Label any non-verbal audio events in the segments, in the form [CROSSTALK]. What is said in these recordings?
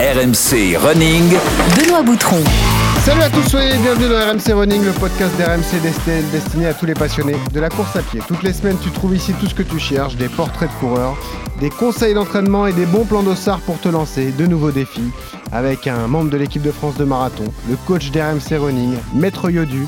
RMC Running. Benoît Boutron. Salut à tous, soyez bienvenue dans RMC Running, le podcast d'RMC destiné, destiné à tous les passionnés de la course à pied. Toutes les semaines, tu trouves ici tout ce que tu cherches, des portraits de coureurs, des conseils d'entraînement et des bons plans d'ossard pour te lancer, de nouveaux défis, avec un membre de l'équipe de France de marathon, le coach d'RMC Running, Maître Yodu,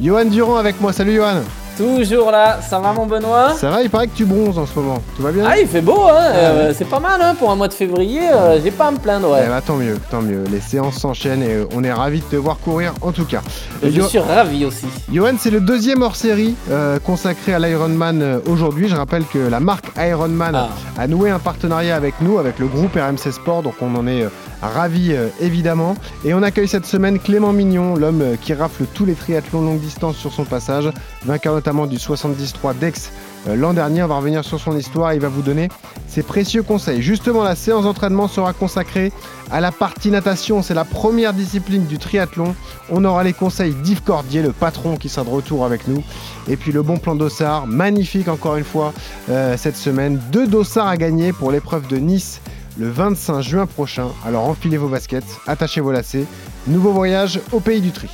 Johan Durand avec moi. Salut Johan Toujours là, ça va mon Benoît? Ça va, il paraît que tu bronzes en ce moment. Tout va bien? Ah, il fait beau, hein euh, C'est pas mal, hein Pour un mois de février, euh, j'ai pas à me plaindre, ouais. Eh bah, tant mieux, tant mieux. Les séances s'enchaînent et euh, on est ravis de te voir courir en tout cas. Je suis ravi aussi. Johan, c'est le deuxième hors-série euh, consacré à l'Ironman aujourd'hui. Je rappelle que la marque Ironman Ah. a noué un partenariat avec nous, avec le groupe RMC Sport, donc on en est ravis euh, évidemment. Et on accueille cette semaine Clément Mignon, l'homme euh, qui rafle tous les triathlons longue distance sur son passage, vainqueur notamment du 73 Dex euh, l'an dernier. On va revenir sur son histoire et il va vous donner ses précieux conseils. Justement, la séance d'entraînement sera consacrée à la partie natation. C'est la première discipline du triathlon. On aura les conseils d'Yves Cordier, le patron qui sera de retour avec nous. Et puis le bon plan d'Ossard, magnifique encore une fois cette semaine. Deux dossards à gagner pour l'épreuve de Nice le 25 juin prochain. Alors enfilez vos baskets, attachez vos lacets. Nouveau voyage au pays du tri.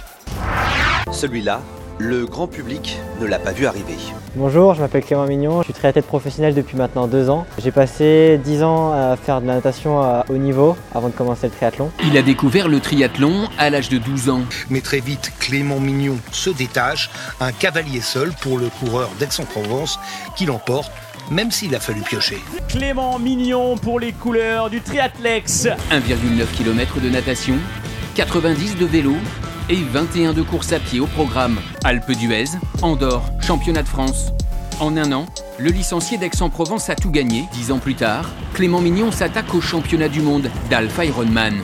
Celui-là, le grand public ne l'a pas vu arriver. Bonjour, je m'appelle Clément Mignon, je suis triathlète professionnel depuis maintenant deux ans. J'ai passé dix ans à faire de la natation à haut niveau avant de commencer le triathlon. Il a découvert le triathlon à l'âge de 12 ans. Mais très vite, Clément Mignon se détache, un cavalier seul pour le coureur d'Aix-en-Provence qui l'emporte, même s'il a fallu piocher. Clément Mignon pour les couleurs du triathlex. 1,9 km de natation, 90 de vélo et 21 de course à pied au programme. Alpes d'Huez, Andorre, championnat de France. En un an, le licencié d'Aix-en-Provence a tout gagné. Dix ans plus tard, Clément Mignon s'attaque au championnat du monde d'Alpha Ironman.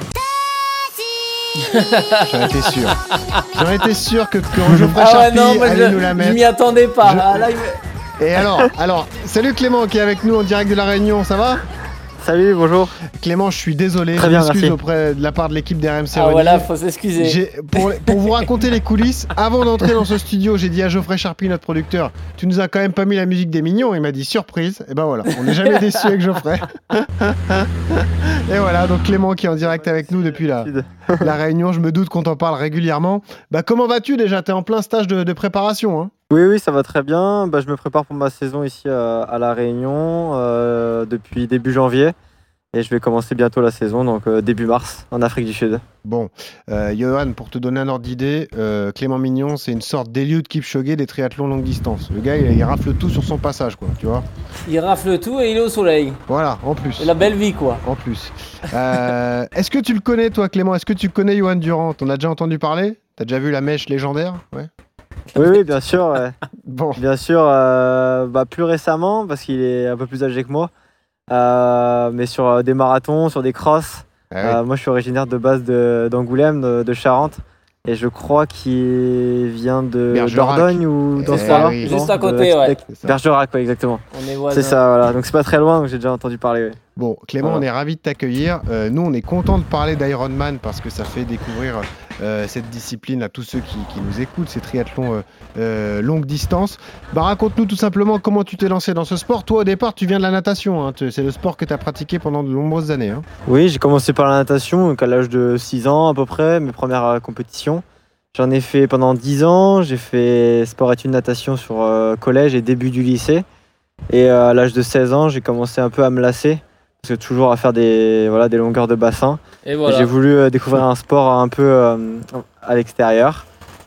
J'en étais sûr. J'en étais sûr que, que Geoffrey Ah ouais, Charpie non, moi allait je, nous la je mettre. m'y attendais pas. Je- Ah, là, il- Et alors, [LAUGHS] alors, salut Clément qui est avec nous en direct de la Réunion, ça va? Salut, bonjour. Clément, je suis désolé, Très je bien, m'excuse merci. auprès de la part de l'équipe d'RMC Ah voilà, faut s'excuser. Pour vous raconter les coulisses, avant d'entrer dans ce studio, j'ai dit à Geoffrey Charpie, notre producteur, tu nous as quand même pas mis la musique des mignons. Il m'a dit surprise. Et ben voilà, on n'est jamais [LAUGHS] déçu avec Geoffrey. Et voilà, donc Clément qui est en direct avec nous depuis la, la Réunion. Je me doute qu'on t'en parle régulièrement. Bah comment vas-tu déjà? T'es en plein stage de, de préparation. Hein? Oui, oui, ça va très bien. Bah, je me prépare pour ma saison ici à, à La Réunion euh, depuis début janvier. Et je vais commencer bientôt la saison, donc euh, début mars, en Afrique du Sud. Bon, euh, Johan, pour te donner un ordre d'idée, euh, Clément Mignon, c'est une sorte d'Eliud Kipchoge des triathlons longue distance. Le gars, il, il rafle tout sur son passage, quoi, tu vois. Il rafle tout et il est au soleil. Voilà, en plus. C'est la belle vie, quoi. En plus. Euh, Est-ce que tu le connais, toi, Clément? Est-ce que tu connais Johan Durand? On a déjà entendu parler? T'as déjà vu la mèche légendaire? Ouais. Oui, oui, bien sûr. ouais. [LAUGHS] Bon, Bien sûr, euh, bah, plus récemment, parce qu'il est un peu plus âgé que moi. Euh, mais sur euh, des marathons, sur des crosses. Ah. Euh, moi, je suis originaire de base d'Angoulême, de, de Charente. Et je crois qu'il vient de Bergerac. Dordogne ou dans Eh ce coin-là. oui. non Juste à De côté, ouais. Bergerac, ouais, exactement. C'est ça, voilà. Donc c'est pas très loin, donc j'ai déjà entendu parler. ouais. bon Clément, Voilà. on est ravis de t'accueillir. Euh, nous, on est content de parler d'Ironman parce que ça fait découvrir euh, cette discipline à tous ceux qui, nous écoutent, ces triathlons euh, euh, longue distance. Bah, raconte-nous tout simplement comment tu t'es lancé dans ce sport. Toi, au départ, tu viens de la natation. hein. C'est le sport que tu as pratiqué pendant de nombreuses années. hein. Oui, j'ai commencé par la natation, à l'âge de 6 ans à peu près, mes premières compétitions. J'en ai fait pendant 10 ans, j'ai fait sport-études natation sur collège et début du lycée. Et à l'âge de 16 ans, j'ai commencé un peu à me lasser, parce que toujours à faire des, voilà, des longueurs de bassin. Et voilà. J'ai voulu euh, découvrir un sport un peu euh, à l'extérieur.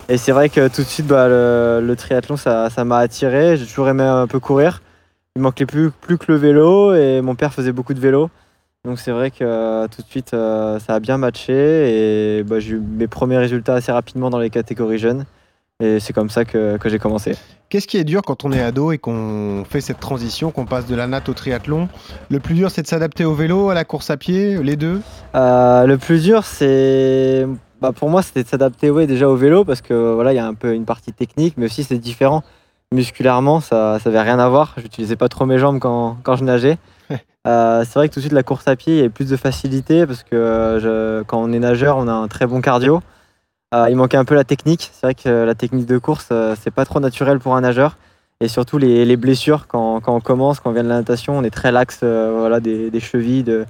Et c'est vrai que tout de suite, bah, le, le triathlon, ça ça m'a attiré. J'ai toujours aimé un peu courir. Il manquait plus, plus que le vélo et mon père faisait beaucoup de vélo. Donc c'est vrai que euh, tout de suite, ça a bien matché et bah, j'ai eu mes premiers résultats assez rapidement dans les catégories jeunes. Et c'est comme ça que, que j'ai commencé. Qu'est-ce qui est dur quand on est ado et qu'on fait cette transition, qu'on passe de la natte au triathlon? Le plus dur, c'est de s'adapter au vélo, à la course à pied, les deux? Euh, le plus dur, c'est. Bah, pour moi, c'était de s'adapter ouais, déjà au vélo parce que voilà, il y a un peu une partie technique, mais aussi c'est différent. Musculairement, ça n'avait rien à voir. J'utilisais pas trop mes jambes quand, quand je nageais. Euh, c'est vrai que tout de suite, la course à pied, il y a plus de facilité parce que euh, je- quand on est nageur, on a un très bon cardio. Euh, il manquait un peu la technique. C'est vrai que la technique de course, euh, c'est pas trop naturel pour un nageur. Et surtout les, les blessures, quand, quand on commence, quand on vient de la natation, on est très lax euh, voilà, des, des chevilles, de,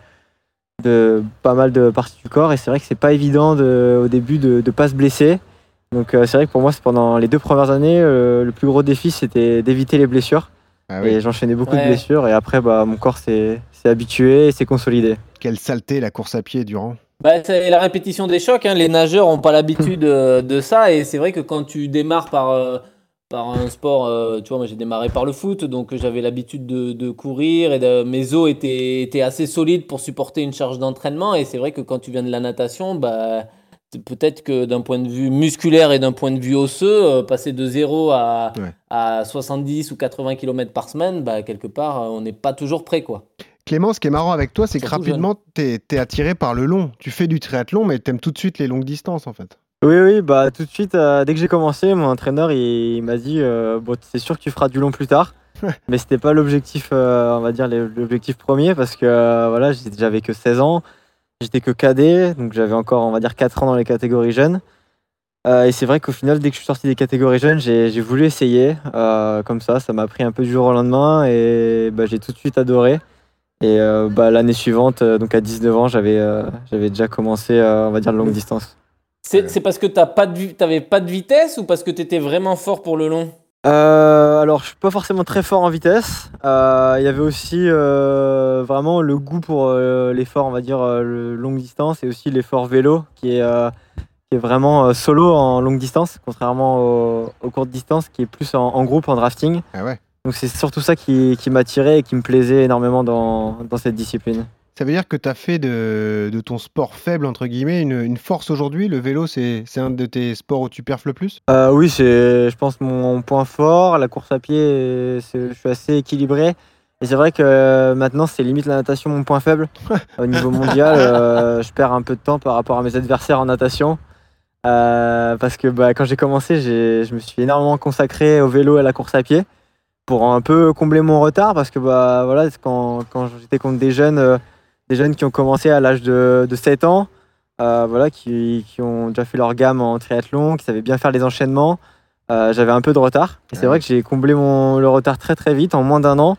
de pas mal de parties du corps et c'est vrai que c'est pas évident de, au début de ne pas se blesser. Donc euh, c'est vrai que pour moi, c'est pendant les deux premières années, euh, le plus gros défi c'était d'éviter les blessures. Ah oui. Et j'enchaînais beaucoup Ouais. de blessures et après bah, mon corps s'est s'est habitué et s'est consolidé. Quelle saleté la course à pied durant. Bah, c'est la répétition des chocs. hein. Les nageurs n'ont pas l'habitude euh, de ça. Et c'est vrai que quand tu démarres par, euh, par un sport, euh, tu vois, moi j'ai démarré par le foot, donc j'avais l'habitude de, de courir et de- mes os étaient, étaient assez solides pour supporter une charge d'entraînement. Et c'est vrai que quand tu viens de la natation, bah, peut-être que d'un point de vue musculaire et d'un point de vue osseux, passer de 0 à, Ouais. à 70 ou 80 km par semaine, bah, quelque part, on n'est pas toujours prêt. quoi. Clément, ce qui est marrant avec toi, c'est que rapidement, t'es es attiré par le long. Tu fais du triathlon, mais t'aimes tout de suite les longues distances en fait. Oui, oui, bah tout de suite, euh, dès que j'ai commencé, mon entraîneur il, il m'a dit euh, bon, c'est sûr que tu feras du long plus tard? [LAUGHS] Mais c'était pas l'objectif, euh, on va dire, l'objectif premier parce que euh, voilà, j'avais que 16 ans, j'étais que cadet, donc j'avais encore, on va dire, 4 ans dans les catégories jeunes. Euh, et c'est vrai qu'au final, dès que je suis sorti des catégories jeunes, j'ai voulu essayer. euh, comme ça, ça m'a pris un peu du jour au lendemain et bah, j'ai tout de suite adoré. Et euh, bah, l'année suivante, euh, donc à 19 ans, j'avais euh, j'avais déjà commencé, euh, on va dire, longue distance. C'est c'est parce que tu n'avais pas de vitesse ou parce que tu étais vraiment fort pour le long? Euh, alors, je suis pas forcément très fort en vitesse. Euh, Il y avait aussi euh, vraiment le goût pour euh, l'effort, on va dire, euh, le longue distance et aussi l'effort vélo qui est, euh, qui est vraiment euh, solo en longue distance, contrairement aux, aux courtes distances qui est plus en, en groupe, en drafting. Ah ouais. Donc, c'est surtout ça qui, qui m'attirait et qui me plaisait énormément dans, dans cette discipline. Ça veut dire que tu as fait de, de ton sport faible, entre guillemets, une, une force aujourd'hui? Le vélo, c'est un de tes sports où tu perfes le plus? Euh, oui, c'est, je pense, mon point fort. La course à pied, je suis assez équilibré. Et c'est vrai que euh, maintenant, c'est limite la natation mon point faible. [LAUGHS] Au niveau mondial, euh, je perds un peu de temps par rapport à mes adversaires en natation. Euh, parce que bah, quand j'ai commencé, je me suis énormément consacré au vélo et à la course à pied pour un peu combler mon retard. Parce que bah, voilà, quand, quand j'étais contre des jeunes, euh, des jeunes qui ont commencé à l'âge de, de 7 ans, euh, voilà, qui, qui ont déjà fait leur gamme en triathlon, qui savaient bien faire les enchaînements. Euh, J'avais un peu de retard. Et c'est vrai que j'ai comblé mon, le retard très très vite, en moins d'un an.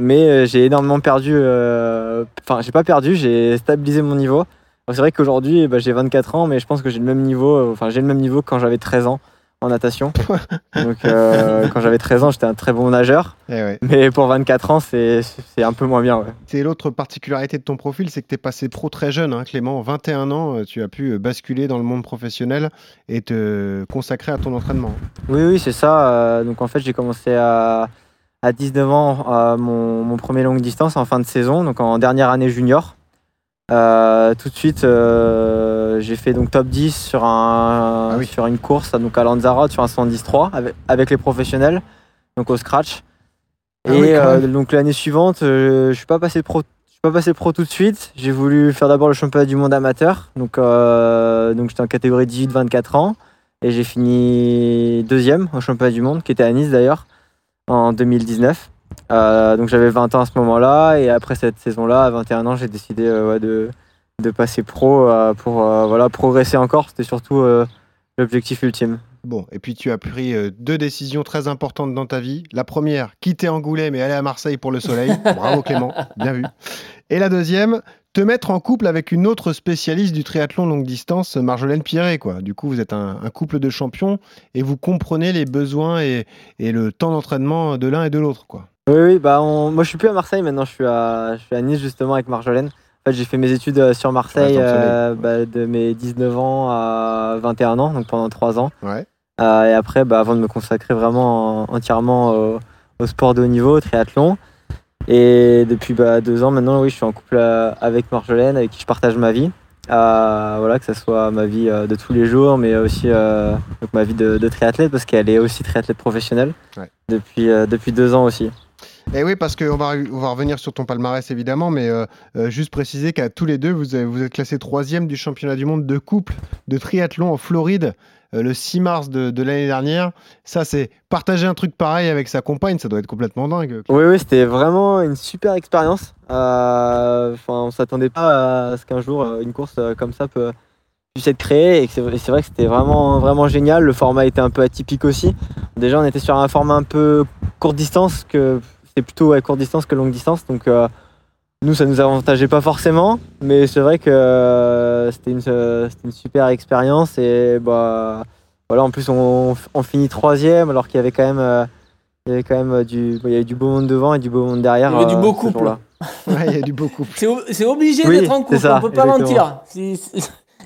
Mais j'ai énormément perdu. Enfin, j'ai pas perdu, j'ai stabilisé mon niveau. C'est vrai qu'aujourd'hui, bah, j'ai 24 ans, mais je pense que j'ai le même niveau. Enfin, j'ai le même niveau que quand j'avais 13 ans en natation. [LAUGHS] Donc, euh, quand j'avais 13 ans, j'étais un très bon nageur. Eh ouais. Mais pour 24 ans, c'est un peu moins bien. Ouais. C'est l'autre particularité de ton profil, c'est que tu es passé pro très jeune, hein, Clément. 21 ans, euh, tu as pu euh, basculer dans le monde professionnel et te consacrer à ton entraînement. Oui, oui, c'est ça. Donc en fait, j'ai commencé à, à 19 ans mon, mon premier longue distance en fin de saison, donc en dernière année junior. Euh, tout de suite, euh, j'ai fait donc top 10 sur, un, Ah oui. sur une course donc à Lanzarote sur un 110-3 avec, avec les professionnels, donc au scratch. Ah Et oui, euh, donc l'année suivante, je suis pas passé pro. Je suis pas passé pro tout de suite. J'ai voulu faire d'abord le championnat du monde amateur. Donc, donc j'étais en catégorie 18-24 ans. Et j'ai fini deuxième au championnat du monde, qui était à Nice d'ailleurs, en 2019. Euh, donc j'avais 20 ans à ce moment-là. Et après cette saison-là, à 21 ans, j'ai décidé euh, ouais, de, de passer pro euh, pour voilà, progresser encore. C'était surtout l'objectif ultime. Bon, et puis tu as pris deux décisions très importantes dans ta vie. La première, quitter Angoulême et aller à Marseille pour le soleil. [LAUGHS] Bravo Clément, bien vu. Et la deuxième, te mettre en couple avec une autre spécialiste du triathlon longue distance, Marjolaine Pierret. Quoi. Du coup, vous êtes un, un couple de champions et vous comprenez les besoins et, et le temps d'entraînement de l'un et de l'autre. quoi. Oui, oui, bah on- moi je suis plus à Marseille maintenant, je suis à, je suis à Nice justement avec Marjolaine. En fait, j'ai fait mes études euh, sur Marseille Ouais, euh, bah, de mes 19 ans à 21 ans, donc pendant 3 ans. Ouais. Euh, et après, bah, avant de me consacrer vraiment en- entièrement au, au sport de haut niveau, au triathlon. Et depuis bah, deux ans maintenant, oui, je suis en couple avec Marjolaine, avec qui je partage ma vie. Euh, voilà, que ce soit ma vie de tous les jours, mais aussi donc ma vie de, de triathlète, parce qu'elle est aussi triathlète professionnelle Ouais. depuis, depuis deux ans aussi. Et oui, parce qu'on va, revenir sur ton palmarès évidemment, mais euh, euh, juste préciser qu'à tous les deux, vous, avez- vous êtes classé troisième du championnat du monde de couple de triathlon en Floride euh, le 6 mars de, l'année dernière. Ça, c'est partager un truc pareil avec sa compagne, ça doit être complètement dingue. Oui, oui, c'était vraiment une super expérience. Enfin, on s'attendait pas à ce qu'un jour une course comme ça puisse être créée. Et c'est vrai que c'était vraiment, vraiment génial. Le format était un peu atypique aussi. Déjà, on était sur un format un peu courte distance, que c'était plutôt ouais, courte distance que longue distance. Donc, euh, nous, ça nous avantageait pas forcément, mais c'est vrai que euh, c'était une, euh, c'était une super expérience et bah voilà, en plus on, on finit troisième alors qu'il y avait quand même, euh, il y avait quand même du, il y avait du beau monde devant et du beau monde derrière. Il y avait du beau couple. Ouais, il y a du beau couple. C'est obligé Oui, d'être en couple, ça, on peut pas exactement. mentir.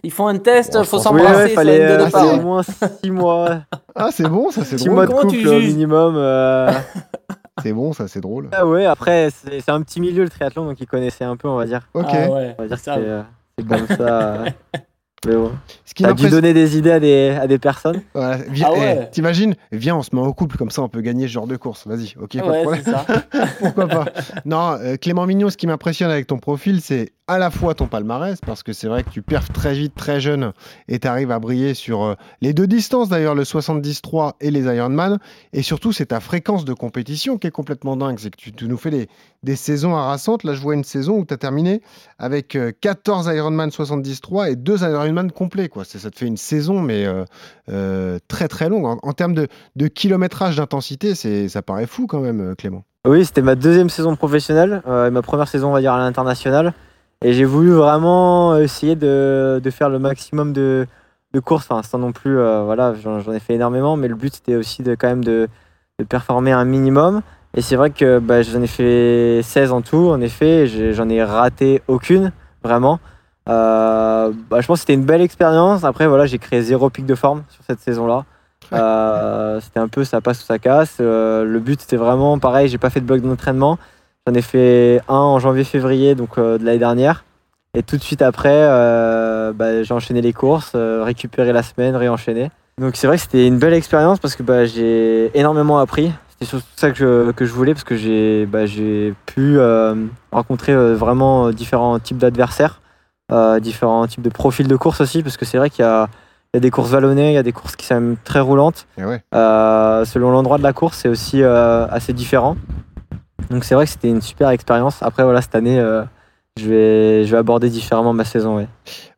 Ils font un test, Bon, faut s'embrasser ouais, sur fallait euh, au moins six mois, Ah, c'est bon, ça, c'est six drôle. mois de couple au minimum. euh. [LAUGHS] C'est bon, ça, c'est drôle. Ah ouais, après c'est un petit milieu le triathlon donc ils connaissaient un peu, on va dire. Ok. Ah ouais, On va dire c'est euh, c'est comme ça. [LAUGHS] Mais bon. Ce qui dû donner des idées à des, à des personnes. Voilà, viens- Ah ouais. eh, T'imagines Viens, on se met en couple, comme ça on peut gagner ce genre de course. Vas-y, ok, pas de Ouais, problème. c'est ça. [LAUGHS] Pourquoi pas Non, euh, Clément Mignon, ce qui m'impressionne avec ton profil, c'est à la fois ton palmarès, parce que c'est vrai que tu perfs très vite, très jeune, et tu arrives à briller sur euh, les deux distances, d'ailleurs, le 70-3 et les Ironman. Et surtout, c'est ta fréquence de compétition qui est complètement dingue. C'est que tu, tu nous fais des, des saisons harassantes. Là, je vois une saison où tu as terminé avec euh, 14 Ironman 70-3 et 2 Ironman complets. Quoi. Ça te fait une saison, mais euh, euh, très très longue. En, termes de, kilométrage d'intensité, ça paraît fou quand même, euh, Clément. Oui, c'était ma deuxième saison professionnelle, ma première saison, on va dire, à l'international. Et j'ai voulu vraiment essayer de, faire le maximum de, courses, enfin, sans non plus, voilà, j'en ai fait énormément, mais le but c'était aussi de quand même de, performer un minimum. Et c'est vrai que bah, j'en ai fait 16 en tout, en effet, j'en ai raté aucune, vraiment. Euh, bah, je pense que c'était une belle expérience. Après, voilà, j'ai créé zéro pic de forme sur cette saison-là. Euh, c'était un peu ça passe ou ça casse. Euh, le but c'était vraiment pareil, j'ai pas fait de bloc d'entraînement. J'en ai fait un en janvier-février donc de l'année dernière. Et tout de suite après, euh, bah, j'ai enchaîné les courses, euh, récupéré la semaine, réenchaîné. Donc c'est vrai que c'était une belle expérience parce que bah, j'ai énormément appris. C'était surtout ça que je, que je voulais parce que j'ai bah, pu euh, rencontrer vraiment différents types d'adversaires, euh, différents types de profils de course aussi parce que c'est vrai qu'il y a, il y a des courses vallonnées, il y a des courses qui sont même très roulantes. Ouais. Euh, selon l'endroit de la course, c'est aussi euh, assez différent. Donc c'est vrai que c'était une super expérience. Après voilà, cette année, euh, je, vais, je vais aborder différemment ma saison. Ouais.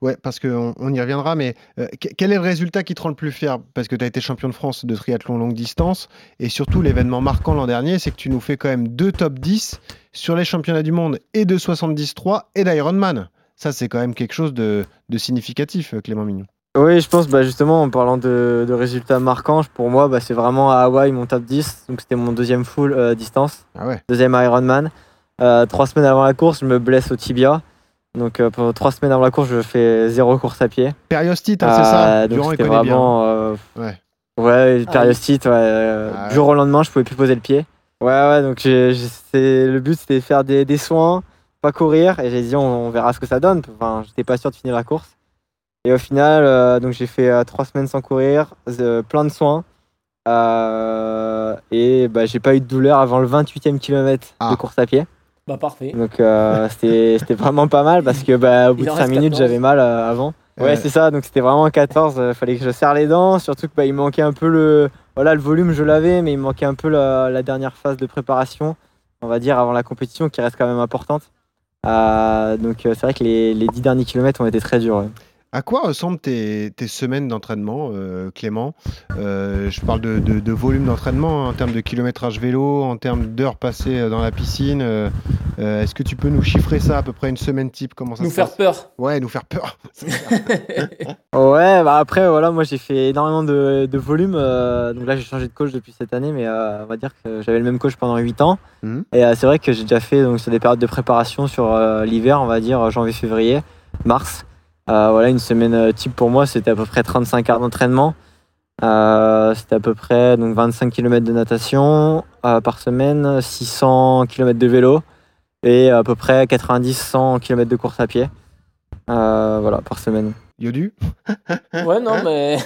Ouais, parce qu'on on y reviendra, mais euh, que- quel est le résultat qui te rend le plus fier? Parce que tu as été champion de France de triathlon longue distance, et surtout l'événement marquant l'an dernier, c'est que tu nous fais quand même deux top 10 sur les championnats du monde et de 73 et d'Ironman. Ça, c'est quand même quelque chose de, de significatif, euh, Clément Mignon. Oui, je pense bah, justement en parlant de, de résultats marquants, pour moi bah, c'est vraiment à Hawaï mon top 10. Donc c'était mon deuxième full euh, distance, Ah ouais deuxième Ironman. Euh, trois semaines avant la course, je me blesse au tibia. Donc euh, pendant trois semaines avant la course, je fais zéro course à pied. Périostite, hein, c'est ça donc c'était vraiment euh, Ouais. ouais Ah périostite ouais, euh, Ah du jour au lendemain je pouvais plus poser le pied ouais ouais donc j'ai- j'ai- c'est- le but c'était de faire des, des soins pas courir et j'ai dit on, on verra ce que ça donne enfin j'étais pas sûr de finir la course et au final euh, donc j'ai fait euh, trois semaines sans courir euh, plein de soins euh, et bah, j'ai pas eu de douleur avant le 28e kilomètre Ah. de course à pied Bah parfait. donc euh, [LAUGHS] c'était vraiment pas mal parce que bah, au bout Il de en 5 reste minutes 14. j'avais mal euh, avant. Ouais, Ouais. c'est ça, donc c'était vraiment 14, il fallait que je serre les dents, surtout que bah, il manquait un peu le voilà, le volume, je l'avais mais il manquait un peu la, la dernière phase de préparation, on va dire avant la compétition qui reste quand même importante. Euh, donc euh, c'est vrai que les, les 10 derniers kilomètres ont été très durs. À quoi ressemblent tes, tes semaines d'entraînement, euh, Clément? Euh, Je parle de, de- de volume d'entraînement hein, en termes de kilométrage vélo, en termes d'heures passées euh, dans la piscine. euh, Est-ce que tu peux nous chiffrer ça à peu près une semaine type? Comment ça Nous se faire passe? peur. Ouais, nous faire peur. [LAUGHS] [LAUGHS] Ouais, bah après, voilà, moi j'ai fait énormément de, de volume. donc là, j'ai changé de coach depuis cette année, mais on va dire que j'avais le même coach pendant 8 ans. Mhm. Et c'est vrai que j'ai déjà fait donc, sur des périodes de préparation sur l'hiver, on va dire janvier-février, mars. Euh, voilà, une semaine euh, type pour moi, c'était à peu près 35 heures d'entraînement. Euh, c'était à peu près donc 25 km de natation euh, par semaine, 600 km de vélo et à peu près 90-100 km de course à pied. Euh, voilà, par semaine. Yodu Ouais, non, mais.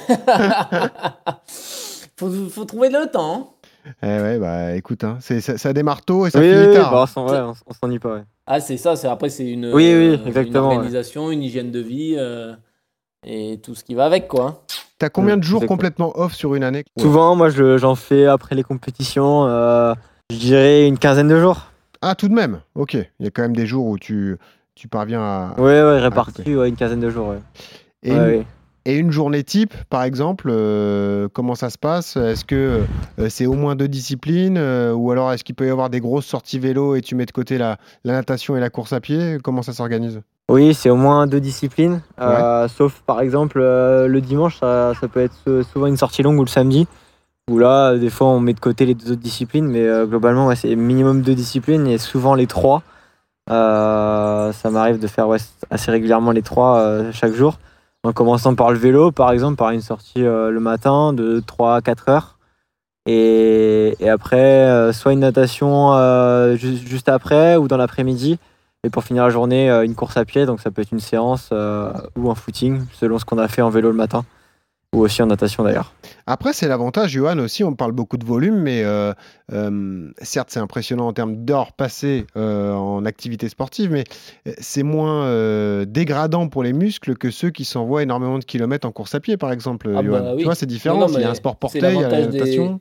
[LAUGHS] faut, faut trouver le temps. Hein. Eh ouais, bah écoute, hein, c'est- ça, ça démarre tôt et ça Oui, finit oui, tard. bah, on s'en- ouais, on, on s'ennuie pas. Ouais. Ah, c'est ça, c'est après, c'est une, Oui, oui, euh, exactement, une ouais. organisation, une hygiène de vie euh, et tout ce qui va avec, quoi. T'as combien de Mm, jours complètement off sur une année? Souvent, moi, je- j'en fais après les compétitions, euh, je dirais une quinzaine de jours. Ah, tout de même? Ok. Il y a quand même des jours où tu, tu parviens à. Ouais, ouais, répartis, ouais, une quinzaine de jours. Ouais. Et, Ouais, une, ouais. Et une journée type, par exemple, euh, comment ça se passe? Est-ce que euh, c'est au moins deux disciplines euh, Ou alors est-ce qu'il peut y avoir des grosses sorties vélo et tu mets de côté la, la natation et la course à pied? Comment ça s'organise? Oui, c'est au moins deux disciplines. Sauf par exemple le dimanche, ça, ça peut être sou- souvent une sortie longue ou le samedi. Où là, des fois, on met de côté les deux autres disciplines, mais euh, globalement, ouais, c'est minimum deux disciplines et souvent les trois. Euh, ça m'arrive de faire ouais, assez régulièrement les trois euh, chaque jour. En commençant par le vélo, par exemple, par une sortie euh, le matin de 3 à 4 heures. Et, après, euh, soit une natation euh, ju- juste après ou dans l'après-midi. Et pour finir la journée, une course à pied. Donc ça peut être une séance ou un footing, selon ce qu'on a fait en vélo le matin. Ou aussi en natation d'ailleurs. Après, c'est l'avantage, Johan, aussi, on parle beaucoup de volume, mais euh, euh, certes, c'est impressionnant en termes d'heures passées euh, en activité sportive, mais c'est moins dégradant pour les muscles que ceux qui s'envoient énormément de kilomètres en course à pied, par exemple, Ah bah oui. Tu vois, c'est différent, Non, non, il y a un sport porté, il y a la l'avantage des- natation.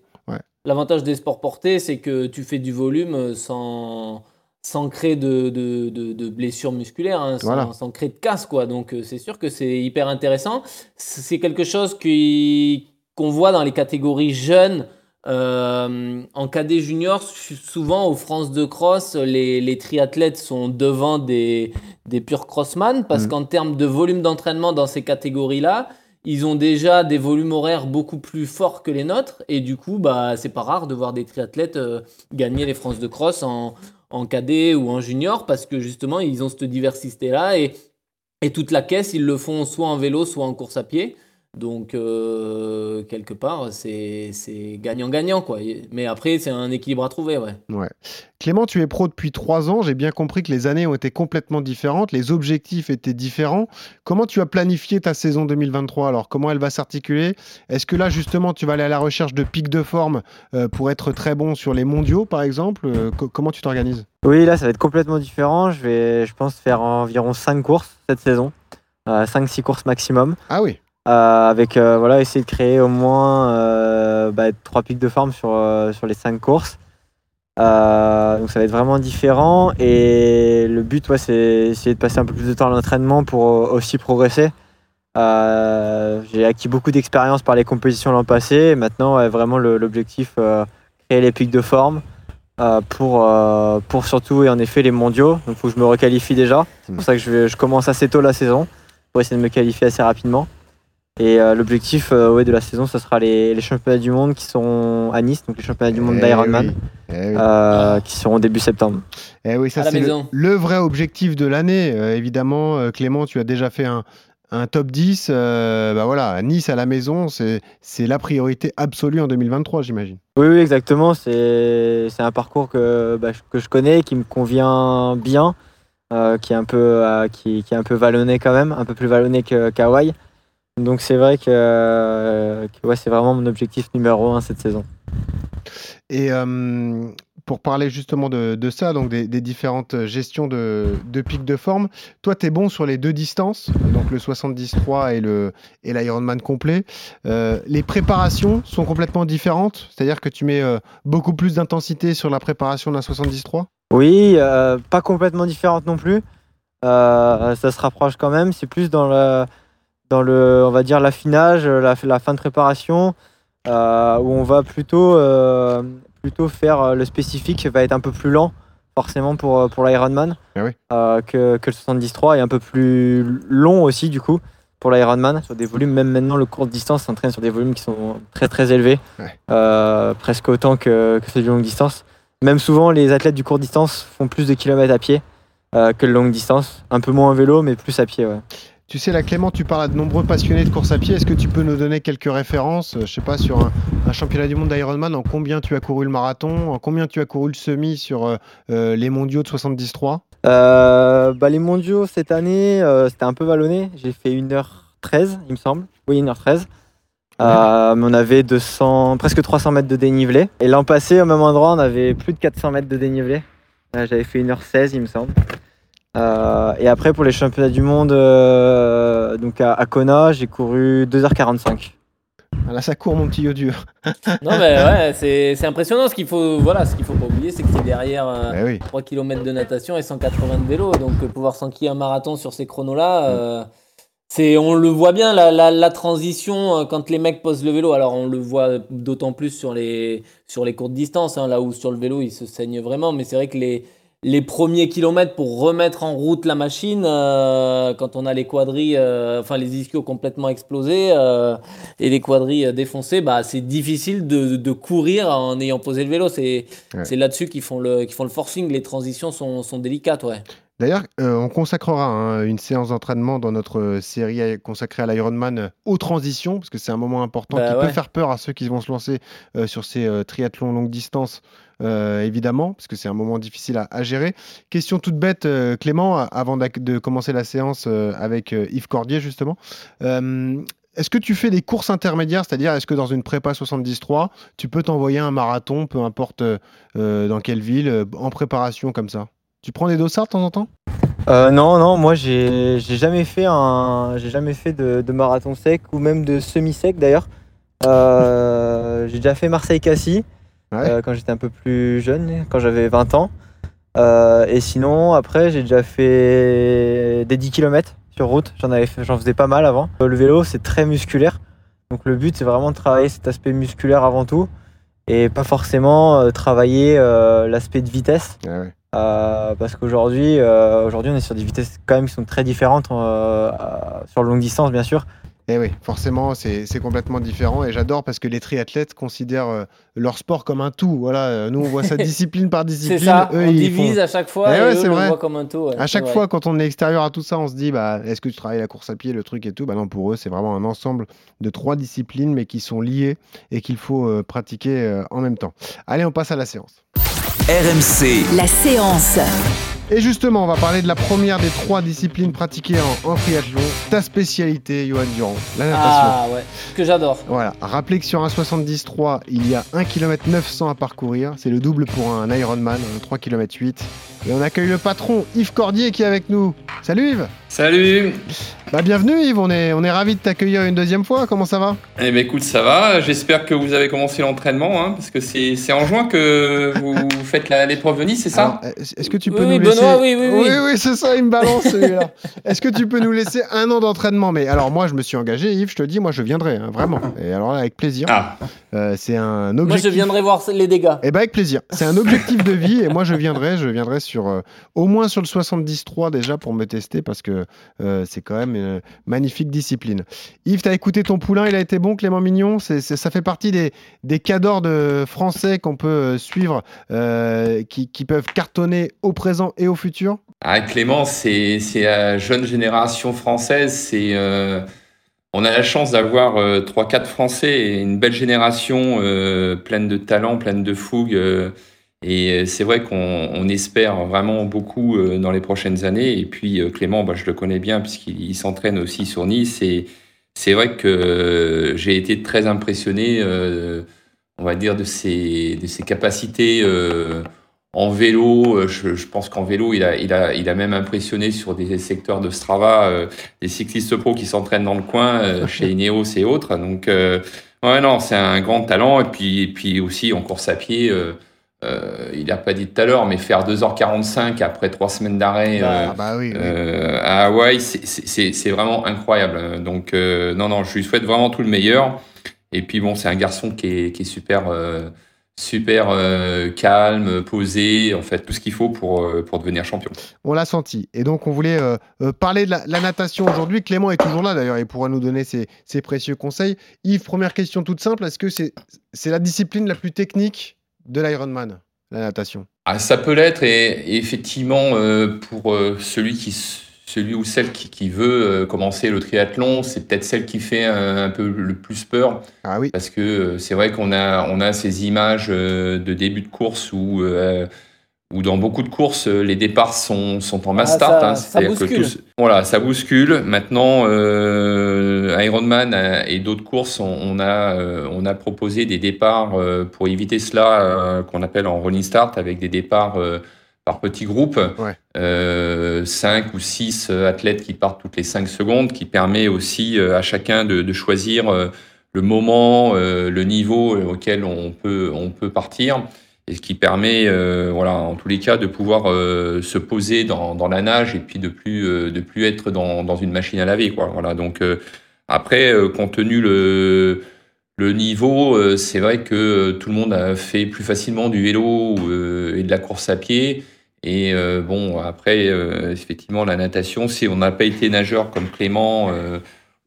L'avantage des sports portés, c'est que tu fais du volume sans, sans créer de, de, de- de blessures musculaires, hein, sans, Voilà. sans créer de casse. Quoi. Donc c'est sûr que c'est hyper intéressant. C'est quelque chose qui- qu'on voit dans les catégories jeunes. Euh, en cadet junior, souvent aux France de cross, les, les triathlètes sont devant des, des purs crossman parce Mhm. qu'en termes de volume d'entraînement dans ces catégories-là, ils ont déjà des volumes horaires beaucoup plus forts que les nôtres et du coup bah c'est pas rare de voir des triathlètes euh, gagner les France de cross en, en cadet ou en junior parce que justement ils ont cette diversité là et, et toute la caisse ils le font soit en vélo soit en course à pied donc euh, quelque part c'est gagnant-gagnant quoi mais après c'est un équilibre à trouver ouais Ouais. Clément, tu es pro depuis trois ans. J'ai bien compris que les années ont été complètement différentes, les objectifs étaient différents. Comment tu as planifié ta saison 2023 Alors, comment elle va s'articuler? Est-ce que là, justement, tu vas aller à la recherche de pics de forme euh, pour être très bon sur les mondiaux, par exemple? Euh, co- Comment tu t'organises? Oui, là, ça va être complètement différent. Je vais, je pense, faire environ 5 courses cette saison. 5-6 courses maximum. Ah oui. Euh, avec, euh, voilà, essayer de créer au moins euh, bah, 3 pics de forme sur, euh, sur les 5 courses. Donc ça va être vraiment différent. Et le but, ouais, c'est essayer de passer un peu plus de temps à l'entraînement pour aussi progresser. J'ai acquis beaucoup d'expérience par les compétitions l'an passé. Et maintenant, ouais, vraiment, l'objectif, créer les pics de forme pour, pour surtout et en effet les mondiaux. Donc il faut que je me requalifie déjà. C'est pour ça que je, vais- je commence assez tôt la saison pour essayer de me qualifier assez rapidement. Et euh, l'objectif euh, ouais, de la saison, ce sera les, les championnats du monde qui sont à Nice, donc les championnats du monde Eh d'Ironman, oui. Eh oui. euh, qui seront début septembre. Eh oui, ça c'est le, vrai objectif de l'année. Euh, évidemment, euh, Clément, tu as déjà fait un, un top 10. euh, bah voilà, Nice à la maison, c'est c'est la priorité absolue en 2023, j'imagine. Oui, oui, exactement. C'est c'est un parcours que, bah, que je connais, qui me convient bien, euh, qui, est un peu, euh, qui, qui est un peu vallonné quand même, un peu plus vallonné que qu'Hawaï. Donc c'est vrai que, euh, que, ouais, c'est vraiment mon objectif numéro un cette saison. Et euh, pour parler justement de, de ça, donc des, des différentes gestions de, de pics de forme, toi, tu es bon sur les deux distances, donc le 73 et le et l'Ironman complet. Euh, les préparations sont complètement différentes, c'est-à-dire que tu mets beaucoup plus d'intensité sur la préparation d'un 73 Oui, pas complètement différente non plus. Ça se rapproche quand même. C'est plus dans le, dans le, on va dire l'affinage, la, la fin de préparation, euh, où on va plutôt, euh, plutôt faire euh, le spécifique, qui va être un peu plus lent, forcément pour, euh, pour l'Ironman, oui. euh, que, que le 73 et un peu plus long aussi du coup pour l'Ironman sur des volumes. Même maintenant, le court distance s'entraîne sur des volumes qui sont très très élevés, Ouais. euh, presque autant que, que ceux de longue distance. Même souvent, les athlètes du court distance font plus de kilomètres à pied euh, que le longue distance. Un peu moins en vélo, mais plus à pied. Ouais. Tu sais, là, Clément, tu parles à de nombreux passionnés de course à pied. Est-ce que tu peux nous donner quelques références, euh, je sais pas, sur un, un championnat du monde d'Ironman, en combien tu as couru le marathon, en combien tu as couru le semi sur euh, euh, les mondiaux de 73 Euh, bah, les mondiaux cette année, euh, c'était un peu vallonné. J'ai fait 1h13, il me semble. Oui, 1h13. Euh, mais on avait 200, presque 300 mètres de dénivelé. Et l'an passé, au même endroit, on avait plus de 400 mètres de dénivelé. Euh, J'avais fait 1h16, il me semble. Euh, et après, pour les championnats du monde, euh, donc à, à Kona, j'ai couru 2h45. Ah, Là, ça court, mon petit dur. [LAUGHS] non mais ouais c'est impressionnant ce qu'il faut voilà ce qu'il faut pas oublier c'est que c'est derrière euh, Eh oui. 3 km de natation et 180 de vélo. Donc euh, pouvoir s'enquiller un marathon sur ces chronos-là, euh, c'est, on le voit bien, la, la, la, transition, quand les mecs posent le vélo, alors on le voit d'autant plus sur les, sur les courtes distances, hein, là où sur le vélo, ils se saignent vraiment, mais c'est vrai que les, les premiers kilomètres pour remettre en route la machine, euh, quand on a les quadrilles, euh, enfin les ischios complètement explosés euh, et les quadrilles défoncés, bah, c'est difficile de, de, courir en ayant posé le vélo. C'est ouais. là-dessus qu'ils font, le, font le forcing. Les transitions sont, sont délicates. Ouais. D'ailleurs, euh, on consacrera hein, une séance d'entraînement dans notre série consacrée à l'Ironman aux transitions, parce que c'est un moment important bah qui ouais. peut faire peur à ceux qui vont se lancer euh, sur ces euh, triathlons longue distance, évidemment, parce que c'est un moment difficile à, à, gérer. Question toute bête, Clément, avant de commencer la séance avec Yves Cordier, justement. Est-ce que tu fais des courses intermédiaires, c'est-à-dire est-ce que dans une prépa 73, tu peux t'envoyer un marathon, peu importe dans quelle ville, en préparation comme ça? Tu prends des dossards de temps en temps? Euh, Non, non, moi j'ai jamais fait un, j'ai jamais fait de, de, marathon sec ou même de semi-sec d'ailleurs. Euh, [LAUGHS] j'ai déjà fait Marseille-Cassis ouais. euh, quand j'étais un peu plus jeune, quand j'avais 20 ans. Et sinon, après, j'ai déjà fait des 10 km sur route. J'en j'en faisais pas mal avant. Le vélo, c'est très musculaire. Donc le but, c'est vraiment de travailler cet aspect musculaire avant tout et pas forcément euh, travailler euh, l'aspect de vitesse. Ah ouais. Euh, parce qu'aujourd'hui, euh, aujourd'hui, on est sur des vitesses quand même qui sont très différentes euh, sur longue distance, bien sûr. Et oui, forcément, c'est complètement différent. Et j'adore parce que les triathlètes considèrent euh, leur sport comme un tout. Voilà, nous, on voit ça [LAUGHS] discipline par discipline. C'est ça, eux, on divise font... à chaque fois et, et ouais, eux, on le voit comme un tout. Ouais. À chaque fois, quand on est extérieur à tout ça, on se dit, bah, est-ce que tu travailles la course à pied, le truc et tout? Bah non, pour eux, c'est vraiment un ensemble de trois disciplines, mais qui sont liées et qu'il faut euh, pratiquer euh, en même temps. Allez, on passe à la séance. RMC. La séance. Et justement, on va parler de la première des trois disciplines pratiquées en, en triathlon. Ta spécialité, Johan Durand, la natation. Ah ouais, que j'adore. Voilà, rappelez que sur un 73, il y a 1 km 900 à parcourir. C'est le double pour un Ironman, un 3 km 8. Et on accueille le patron, Yves Cordier, qui est avec nous. Salut Yves Salut bah, Bienvenue Yves, on est, on est ravis de t'accueillir une deuxième fois. Comment ça va? Eh ben écoute, ça va. J'espère que vous avez commencé l'entraînement, hein, parce que c'est en juin que vous [LAUGHS] faites l'épreuve de Nice, c'est ça? Est-ce que tu peux oui, nous oui, laisser... Benoît, oui, oui, oui. Oui, oui, c'est ça, il me balance celui-là. Est-ce que tu peux nous laisser un an d'entraînement? Mais alors moi, je me suis engagé, Yves, je te dis, moi, je viendrai, hein, vraiment. Et alors là, avec plaisir. Ah. Euh, c'est un objectif... Moi, je viendrai voir les dégâts. Eh ben avec plaisir. C'est un objectif de vie, et moi, je viendrai, je viendrai sur... Euh, au moins sur le 73 déjà pour me tester, parce que euh, c'est quand même magnifique discipline. Yves, tu as écouté ton poulain, il a été bon, Clément Mignon? Ça fait partie des, des cadors de français qu'on peut euh, suivre, euh, qui, qui, peuvent cartonner au présent et au futur? Ah, Clément, c'est, la jeune génération française. C'est, euh, on a la chance d'avoir 3-4 Français et une belle génération pleine de talent, pleine de fougue. Et c'est vrai qu'on on espère vraiment beaucoup euh, dans les prochaines années. Et puis euh, Clément, bah, je le connais bien puisqu'il s'entraîne aussi sur Nice. Et c'est vrai que euh, j'ai été très impressionné, on va dire, de ses, de ses capacités en vélo. Je, je pense qu'en vélo, il a, il, a, il a même impressionné sur des secteurs de Strava, des cyclistes pro qui s'entraînent dans le coin, [LAUGHS] chez Ineos et autres. Donc, ouais, non, c'est un grand talent. Et puis, et puis aussi en course à pied. Euh, il n'a pas dit tout à l'heure, mais faire 2h45 après trois semaines d'arrêt bah, euh, bah oui, oui. euh, à Hawaï, c'est vraiment incroyable. Donc, non, non, je lui souhaite vraiment tout le meilleur. Et puis, bon, c'est un garçon qui est, qui est super, super calme, posé, en fait, tout ce qu'il faut pour, pour devenir champion. On l'a senti. Et donc, on voulait parler de la, la natation aujourd'hui. Clément est toujours là, d'ailleurs, il pourra nous donner ses, ses précieux conseils. Yves, première question toute simple est-ce que c'est c'est la discipline la plus technique de l'Ironman, la natation ah, Ça peut l'être et, et, effectivement euh, pour euh, celui, qui, celui ou celle qui, qui veut euh, commencer le triathlon, c'est peut-être celle qui fait un, un, peu le plus peur. Ah oui. Parce que c'est vrai qu'on a, on a ces images de début de course où où dans beaucoup de courses, les départs sont, sont en mass ah, start. Ça, hein, ça bouscule. Que tous, voilà, ça bouscule. Maintenant, euh, Ironman et d'autres courses, on, on a, euh, on a proposé des départs euh, pour éviter cela, euh, qu'on appelle en rolling start, avec des départs euh, par petits groupes. Ouais. 5 ou 6 athlètes qui partent toutes les 5 secondes, qui permet aussi à chacun de, de choisir le moment, le niveau auquel on peut, on peut partir. Et ce qui permet, euh, voilà, en tous les cas, de pouvoir euh, se poser dans, la nage et puis de plus euh, de plus être dans, dans, une machine à laver, quoi. Voilà. Donc après, compte tenu le le niveau, c'est vrai que tout le monde a fait plus facilement du vélo et de la course à pied. Et bon, après, effectivement, la natation, si on n'a pas été nageur comme Clément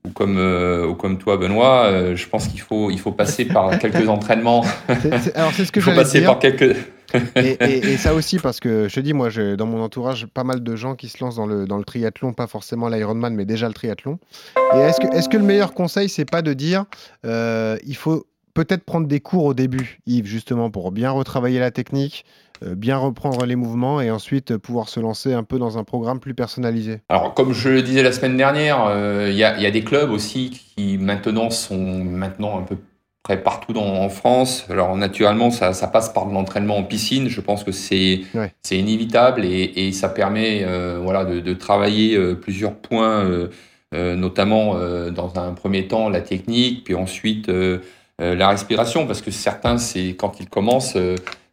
ou comme, euh, ou comme toi, Benoît, euh, je pense qu'il faut, il faut passer par [LAUGHS] quelques entraînements. alors, c'est ce que Il faut passer par quelques. et, et, ça aussi, parce que je te dis, moi, dans mon entourage pas mal de gens qui se lancent dans le, dans le triathlon, pas forcément l'Ironman, mais déjà le triathlon. Et est-ce que, est -ce que le meilleur conseil, c'est pas de dire euh, il faut peut-être prendre des cours au début, Yves, justement, pour bien retravailler la technique, bien reprendre les mouvements et ensuite pouvoir se lancer un peu dans un programme plus personnalisé Alors, comme je le disais la semaine dernière, euh, il y, a des clubs aussi qui maintenant sont maintenant un peu près partout dans, en France. Alors, naturellement, ça, passe par de l'entraînement en piscine. Je pense que c'est c'est inévitable et, ça permet euh, voilà, de, travailler plusieurs points, notamment dans un premier temps la technique, puis ensuite la respiration, parce que certains, c'est quand ils commencent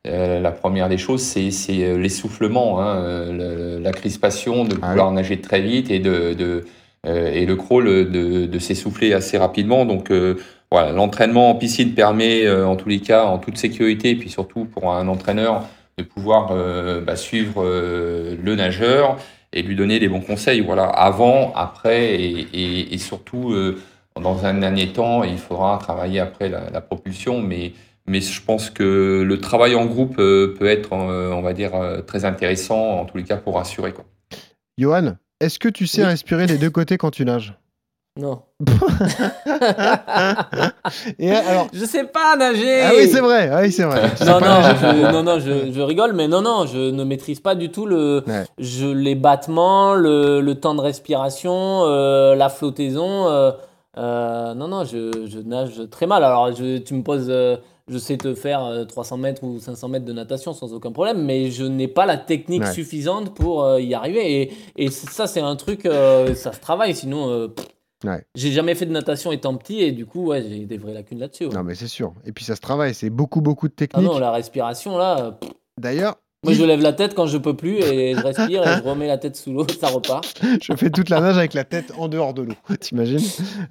euh, la première des choses, c'est euh, l'essoufflement, hein, euh, la crispation de ah pouvoir nager très vite et, de, et le crawl de, s'essouffler assez rapidement. Donc voilà, l'entraînement en piscine permet, en tous les cas, en toute sécurité, et puis surtout pour un entraîneur, de pouvoir bah, suivre le nageur et lui donner des bons conseils. Voilà, avant, après et, et, surtout dans un dernier temps, il faudra travailler après la, la propulsion, mais mais je pense que le travail en groupe euh, peut être, euh, on va dire, euh, très intéressant, en tous les cas, pour rassurer. Quoi. Johan, est-ce que tu sais respirer des deux côtés quand tu nages? Non. [LAUGHS] Et alors... Je sais pas nager. Ah oui, c'est vrai. Ah oui, c'est vrai. non, non, je, non, non, je, rigole, mais non, non, je ne maîtrise pas du tout le, je, les battements, le, le, temps de respiration, la flottaison. non, non, je, je, nage très mal. Alors, je, tu me poses je sais te faire 300 euh, mètres ou 500 mètres de natation sans aucun problème, mais je n'ai pas la technique suffisante pour euh, y arriver. Et, et ça, c'est un truc, euh, ça se travaille, sinon. J'ai jamais fait de natation étant petit et du coup, ouais, j'ai des vraies lacunes là-dessus. Non, mais c'est sûr. Et puis ça se travaille, c'est beaucoup, beaucoup de technique. Ah non, la respiration, là. D'ailleurs, moi, je lève la tête quand je peux plus et je respire et je [LAUGHS] remets la tête sous l'eau, ça repart. je fais toute la nage avec la tête en dehors de l'eau, t'imagines?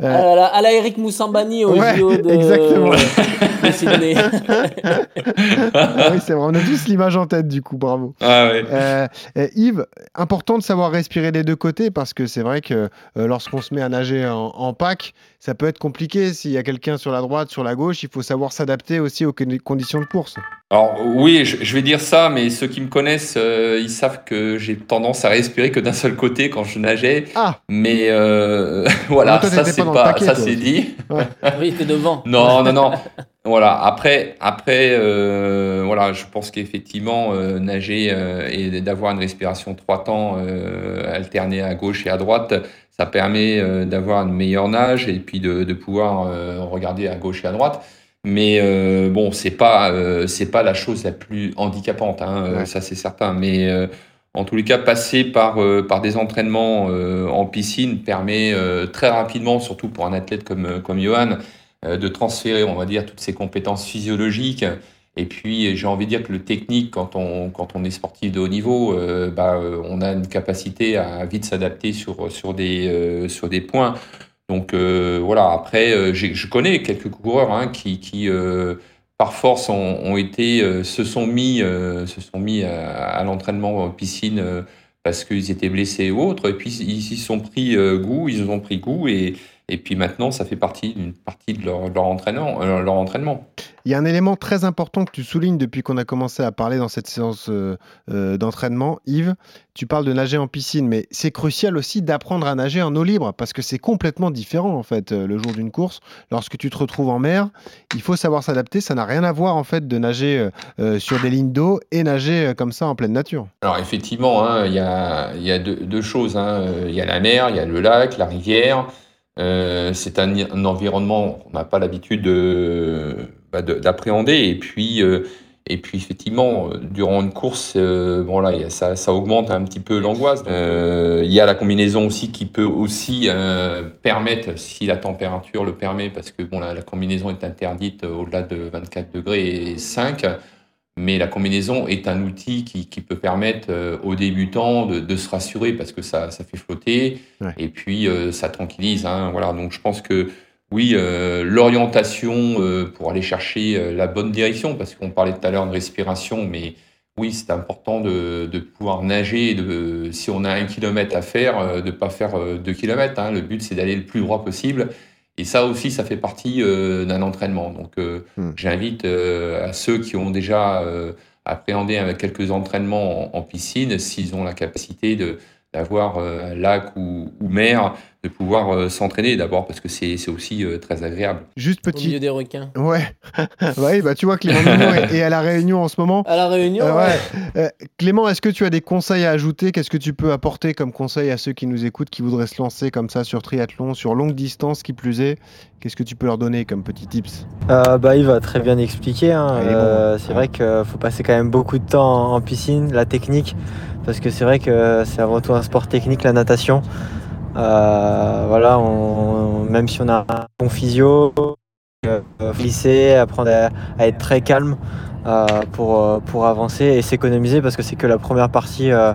Euh... à, la, Eric Moussambani au ouais, JO de, exactement. [LAUGHS] de Sydney. [LAUGHS] ah oui, c'est vrai, on a tous l'image en tête du coup, bravo. Ah, ouais. euh, Yves, important de savoir respirer des deux côtés parce que c'est vrai que euh, lorsqu'on se met à nager en, en pack, ça peut être compliqué. S'il y a quelqu'un sur la droite, sur la gauche, il faut savoir s'adapter aussi aux conditions de course. Alors oui, je, vais dire ça, mais ceux qui me connaissent, euh, ils savent que j'ai tendance à respirer que d'un seul côté quand je nageais. Ah. Mais euh, [LAUGHS] voilà, ça c'est pas, ça c'est dit. [LAUGHS] oui, t'es devant. Non, non, non. [LAUGHS] voilà. Après, après, euh, voilà, je pense qu'effectivement nager et d'avoir une respiration trois temps alternée à gauche et à droite, ça permet d'avoir une meilleure nage et puis de, de pouvoir regarder à gauche et à droite. Mais euh, bon, c'est pas c'est pas la chose la plus handicapante, hein, ça c'est certain. Mais en tous les cas, passer par par des entraînements en piscine permet très rapidement, surtout pour un athlète comme comme Johan, de transférer, on va dire, toutes ses compétences physiologiques et puis, j'ai envie de dire que le technique, quand on, quand on est sportif de haut niveau, euh, bah, euh, on a une capacité à vite s'adapter sur, sur, des, euh, sur des points. Donc voilà, après, je connais quelques coureurs hein, qui, qui par force, ont, été, se sont mis, se à l'entraînement en piscine parce qu'ils étaient blessés ou autres. Et puis, ils s'y sont pris goût, ils ont pris goût. Et, et puis maintenant, ça fait partie d'une partie de leur, leur, entraînement, leur entraînement. Il y a un élément très important que tu soulignes depuis qu'on a commencé à parler dans cette séance euh, euh, d'entraînement. Yves, tu parles de nager en piscine, mais c'est crucial aussi d'apprendre à nager en eau libre parce que c'est complètement différent en fait euh, le jour d'une course. Lorsque tu te retrouves en mer, il faut savoir s'adapter. Ça n'a rien à voir en fait de nager sur des lignes d'eau et nager comme ça en pleine nature. Alors effectivement, hein, il y, a, y a deux, choses. Hein. Il y a la mer, il y a le lac, la rivière. C'est un, environnement qu'on n'a pas l'habitude de, bah, d'appréhender. Et puis, euh, et puis effectivement, durant une course, euh, bon là, ça, ça, augmente un petit peu l'angoisse. Euh, il y a la combinaison aussi qui peut aussi permettre, si la température le permet, parce que bon, la, la combinaison est interdite au-delà de 24 degrés et 5. Mais la combinaison est un outil qui, qui peut permettre euh, aux débutants de, de, se rassurer parce que ça, ça fait flotter Ouais. et puis euh, ça tranquillise. Hein, voilà, donc je pense que oui, euh, l'orientation euh, pour aller chercher la bonne direction, parce qu'on parlait tout à l'heure de respiration, mais oui, c'est important de, de pouvoir nager. De, si on a un kilomètre à faire, de pas faire deux kilomètres. Hein, le but, c'est d'aller le plus droit possible. Et ça aussi, ça fait partie euh, d'un entraînement. Donc, euh, Hmm. j'invite euh, à ceux qui ont déjà euh, appréhendé avec quelques entraînements en, en piscine, s'ils ont la capacité de d'avoir euh, un lac ou, ou mer, de pouvoir euh, s'entraîner d'abord parce que c'est c'est aussi euh, très agréable. Juste Au milieu petit. des requins. Ouais. [LAUGHS] ouais, bah tu vois, Clément est, est à la Réunion en ce moment. À la Réunion, Euh, ouais. ouais. Euh, Clément, est-ce que tu as des conseils à ajouter? Qu'est-ce que tu peux apporter comme conseil à ceux qui nous écoutent, qui voudraient se lancer comme ça sur triathlon, sur longue distance, qui plus est? Qu'est-ce que tu peux leur donner comme petit tips? Euh, bah, il va très bien expliquer. hein. Bon. C'est vrai qu'il faut passer quand même beaucoup de temps en piscine, la technique, parce que c'est vrai que c'est avant tout un sport technique, la natation. Euh, même si on a un bon physio, euh, faut glisser, apprendre à, être très calme euh, pour, euh, avancer et s'économiser, parce que c'est que la première partie euh,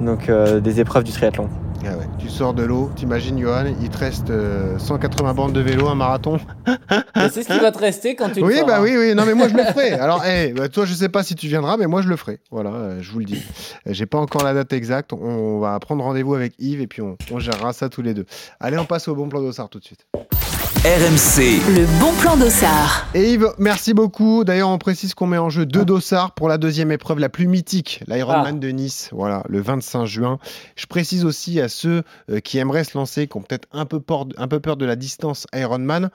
donc, euh, des épreuves du triathlon. Ah ouais. Tu sors de l'eau, t'imagines, Johan, il te reste euh, 180 bandes de vélo, un marathon. C'est ce qui va te rester quand tu le Oui, feras. bah oui, oui. Non, mais moi je le ferai. Alors, hey, bah, toi, je sais pas si tu viendras, mais moi je le ferai. Voilà, euh, je vous le dis. Euh, J'ai pas encore la date exacte. On va prendre rendez-vous avec Yves et puis on, on gérera ça tous les deux. Allez, on passe au bon plan d'Ossard tout de suite. RMC, Le bon plan d'Ossard. Et Yves, merci beaucoup. D'ailleurs, on précise qu'on met en jeu deux dossards pour la deuxième épreuve la plus mythique, l'Ironman Ah. de Nice, voilà, le 25 juin. Je précise aussi à ceux euh, qui aimeraient se lancer, qui ont peut-être un, peu peur- un peu peur de la distance Ironman,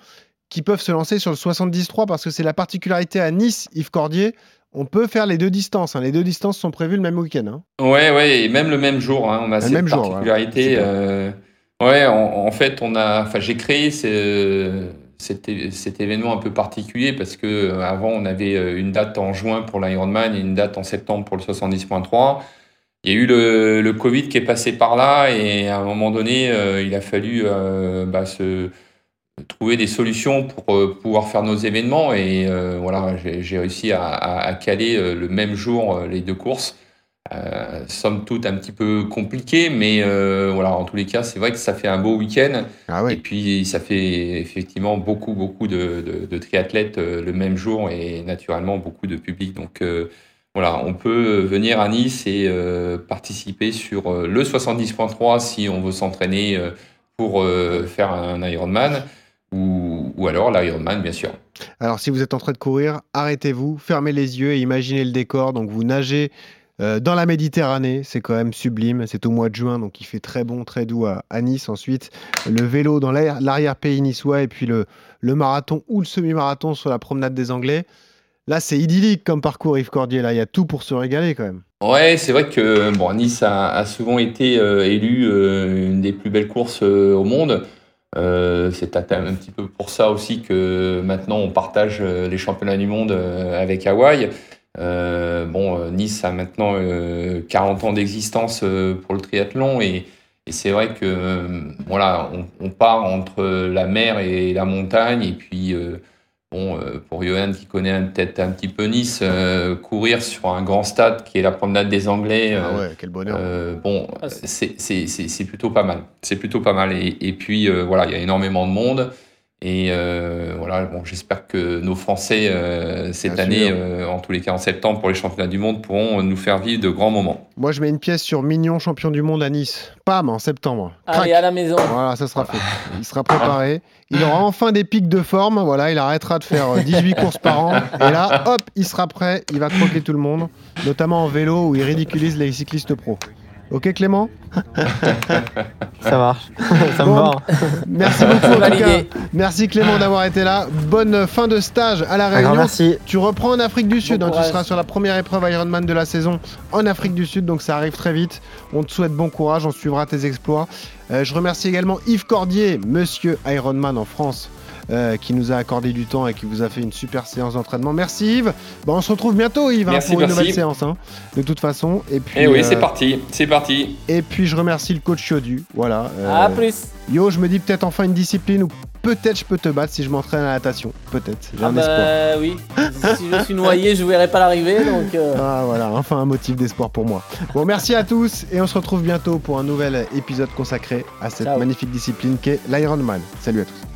qui peuvent se lancer sur le 73 parce que c'est la particularité à Nice, Yves Cordier. On peut faire les deux distances. hein. Les deux distances sont prévues le même week-end. hein. Ouais, ouais, et même le même jour, hein, on a Le cette même jour, particularité. euh, ouais, en, fait, on a, enfin, j'ai créé ce- cet, événement un peu particulier parce que euh, avant, on avait euh, une date en juin pour l'Ironman et une date en septembre pour le 70.3. Il y a eu le, Covid qui est passé par là et à un moment donné, euh, il a fallu bah, se trouver des solutions pour pouvoir faire nos événements et voilà, j'ai réussi à, à- caler le même jour les deux courses. Euh, somme toute un petit peu compliqué, mais euh, voilà, en tous les cas, c'est vrai que ça fait un beau week-end. Ah Et puis, ça fait effectivement beaucoup, beaucoup de, de- de triathlètes euh, le même jour et naturellement beaucoup de public. Donc, voilà, on peut venir à Nice et participer sur le 70.3 si on veut s'entraîner pour faire un Ironman ou, ou alors l'Ironman, bien sûr. Alors, si vous êtes en train de courir, arrêtez-vous, fermez les yeux et imaginez le décor. Donc, vous nagez euh, dans la Méditerranée, c'est quand même sublime. C'est au mois de juin, donc il fait très bon, très doux à, Nice. Ensuite, le vélo dans l'arrière-pays niçois et puis le, marathon ou le semi-marathon sur la promenade des Anglais. Là, c'est idyllique comme parcours, Yves Cordier. Là, il y a tout pour se régaler quand même. Ouais, c'est vrai que Nice a, souvent été euh, élue euh, une des plus belles courses euh, au monde. Euh, c'est un, petit peu pour ça aussi que maintenant on partage les championnats du monde avec Hawaï. Euh, bon, euh, Nice a maintenant euh, 40 ans d'existence euh, pour le triathlon et, et c'est vrai que euh, voilà, on, on part entre la mer et la montagne et puis euh, Bon, euh, pour Johan qui connaît peut-être un petit peu Nice, euh, courir sur un grand stade qui est la promenade des Anglais, Ah euh, ouais, quel bonheur. euh, bon, Ah, c'est- plutôt pas mal. C'est plutôt pas mal. Et, et puis, euh, voilà, il y a énormément de monde. Et euh, voilà, bon, j'espère que nos Français, euh, cette Bien année, euh, en tous les cas en septembre, pour les championnats du monde, pourront nous faire vivre de grands moments. Moi, je mets une pièce sur Mignon, champion du monde à Nice. Pam, en septembre. Crac. Allez, à la maison. Voilà, ça sera fait. Il sera préparé. Il aura enfin des pics de forme. Voilà, il arrêtera de faire euh, 18 courses par an. Et là, hop, il sera prêt. Il va croquer tout le monde, notamment en vélo où il ridiculise les cyclistes pros. Ok, Clément [LAUGHS] Ça marche. [LAUGHS] ça me Bon. va. hein. [LAUGHS] Merci beaucoup. En tout cas. Validé. Merci Clément d'avoir été là. Bonne fin de stage à la Réunion. merci. Tu reprends en Afrique du Sud. hein. tu seras sur la première épreuve Ironman de la saison en Afrique du Sud. Donc ça arrive très vite. On te souhaite bon courage. On suivra tes exploits. Euh, je remercie également Yves Cordier, monsieur Ironman en France. Euh, qui nous a accordé du temps et qui vous a fait une super séance d'entraînement. Merci Yves. Bon, on se retrouve bientôt Yves hein, Merci, pour une nouvelle séance. hein, de toute façon. Et puis, Et oui, euh, c'est parti, c'est parti. Et puis je remercie le coach Yodu. Voilà. euh, À plus. Yo, je me dis peut-être enfin une discipline où peut-être je peux te battre si je m'entraîne à la natation. Peut-être. J'ai Ah un espoir. bah oui. si je suis noyé, je verrai pas l'arrivée. Donc. euh, Ah voilà, enfin un motif d'espoir pour moi. Bon, merci à tous et on se retrouve bientôt pour un nouvel épisode consacré à cette Ciao. magnifique discipline qu'est l'Ironman. Salut à tous.